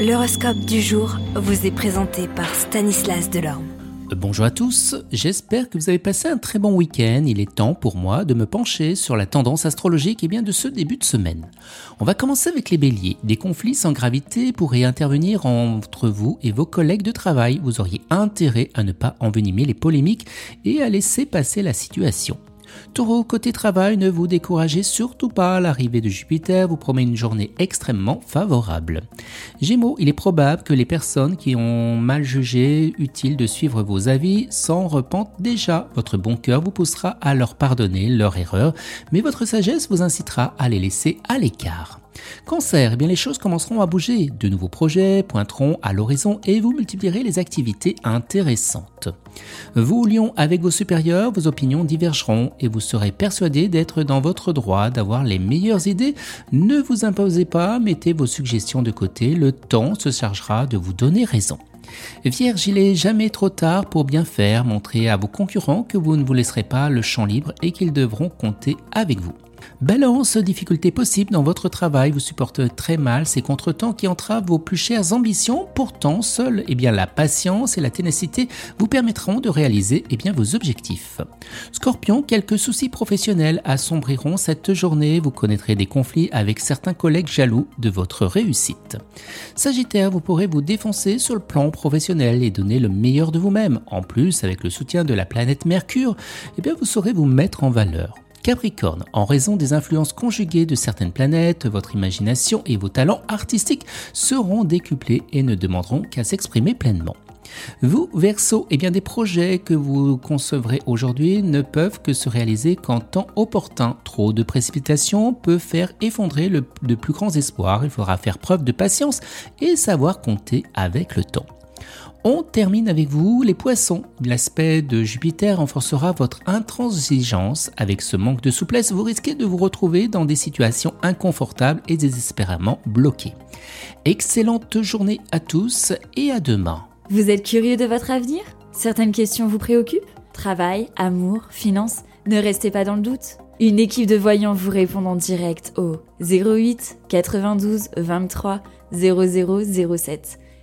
L'horoscope du jour vous est présenté par Stanislas Delorme. Bonjour à tous, j'espère que vous avez passé un très bon week-end. Il est temps pour moi de me pencher sur la tendance astrologique et bien de ce début de semaine. On va commencer avec les béliers. Des conflits sans gravité pourraient intervenir entre vous et vos collègues de travail. Vous auriez intérêt à ne pas envenimer les polémiques et à laisser passer la situation. Taureau, côté travail, ne vous découragez surtout pas. L'arrivée de Jupiter vous promet une journée extrêmement favorable. Gémeaux, il est probable que les personnes qui ont mal jugé utile de suivre vos avis s'en repentent déjà. Votre bon cœur vous poussera à leur pardonner leur erreur, mais votre sagesse vous incitera à les laisser à l'écart. Cancer, eh bien les choses commenceront à bouger. De nouveaux projets pointeront à l'horizon et vous multiplierez les activités intéressantes. Vous, Lion, avec vos supérieurs, vos opinions divergeront et vous serez persuadé d'être dans votre droit, d'avoir les meilleures idées. Ne vous imposez pas, mettez vos suggestions de côté, le temps se chargera de vous donner raison. Vierge, il est jamais trop tard pour bien faire, montrez à vos concurrents que vous ne vous laisserez pas le champ libre et qu'ils devront compter avec vous. Balance, difficultés possibles dans votre travail, vous supportez très mal ces contretemps qui entravent vos plus chères ambitions. Pourtant, seule eh bien, la patience et la ténacité vous permettront de réaliser eh bien, vos objectifs. Scorpion, quelques soucis professionnels assombriront cette journée. Vous connaîtrez des conflits avec certains collègues jaloux de votre réussite. Sagittaire, vous pourrez vous défoncer sur le plan professionnel et donner le meilleur de vous-même. En plus, avec le soutien de la planète Mercure, eh bien, vous saurez vous mettre en valeur. Capricorne, en raison des influences conjuguées de certaines planètes, votre imagination et vos talents artistiques seront décuplés et ne demanderont qu'à s'exprimer pleinement. Vous, Verseau, eh bien des projets que vous concevrez aujourd'hui ne peuvent que se réaliser qu'en temps opportun. Trop de précipitation peut faire effondrer le, de plus grands espoirs. Il faudra faire preuve de patience et savoir compter avec le temps. On termine avec vous les poissons. L'aspect de Jupiter renforcera votre intransigeance. Avec ce manque de souplesse, vous risquez de vous retrouver dans des situations inconfortables et désespérément bloquées. Excellente journée à tous et à demain. Vous êtes curieux de votre avenir? Certaines questions vous préoccupent? Travail, amour, finances? Ne restez pas dans le doute. Une équipe de voyants vous répond en direct au 08 92 23 0007.